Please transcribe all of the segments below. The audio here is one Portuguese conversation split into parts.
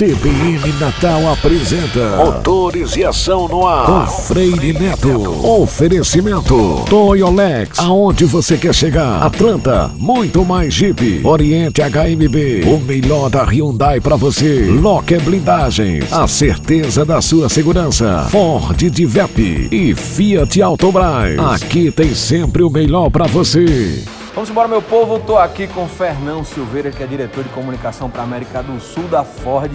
CBN Natal apresenta Motores e Ação no Ar com Freire Neto. Oferecimento Toyolex, aonde você quer chegar? Atlanta, muito mais Jeep. Oriente HMB, o melhor da Hyundai para você. Locker Blindagens, a certeza da sua segurança. Ford Divep e Fiat Autobras. Aqui tem sempre o melhor para você. Vamos embora, meu povo. Estou aqui com Fernão Silveira, que é diretor de comunicação para a América do Sul da Ford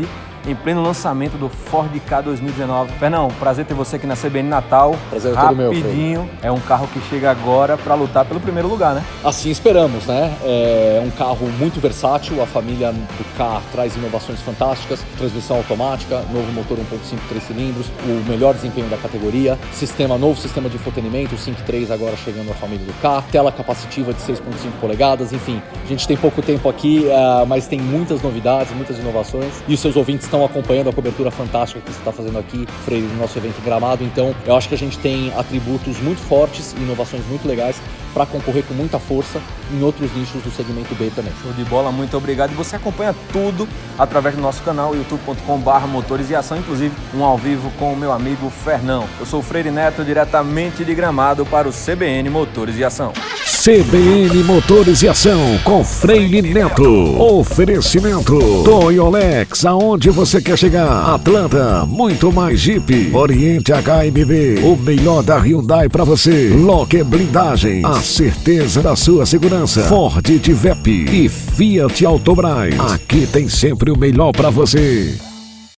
em pleno lançamento do Ford K 2019. Fernão, prazer ter você aqui na CBN Natal. Prazer é todo meu. Rapidinho. É um carro que chega agora para lutar pelo primeiro lugar, né? Assim esperamos, né? É um carro muito versátil. A família do K traz inovações fantásticas: transmissão automática, novo motor 1.5 3 cilindros, o melhor desempenho da categoria, sistema novo sistema de infotenimento, o Sync 3 agora chegando à família do K, tela capacitiva de 6.5 polegadas, enfim. A gente tem pouco tempo aqui, uh, mas tem muitas novidades, muitas inovações e os seus ouvintes estão acompanhando a cobertura fantástica que você está fazendo aqui, Freire, no nosso evento Gramado. Então, eu acho que a gente tem atributos muito fortes e inovações muito legais para concorrer com muita força em outros nichos do segmento B também. Show de bola, muito obrigado. E você acompanha tudo através do nosso canal youtube.com/barra motores e ação, inclusive um ao vivo com o meu amigo Fernão. Eu sou o Freire Neto, diretamente de Gramado para o CBN Motores e Ação. CBN Motores e Ação com Freire Neto. Oferecimento Toyolex, aonde você quer chegar? Atlanta, muito mais Jeep. Oriente HMB, o melhor da Hyundai para você. Locker Blindagem, a certeza da sua segurança. Ford Divep e Fiat Autobras. Aqui tem sempre o melhor para você.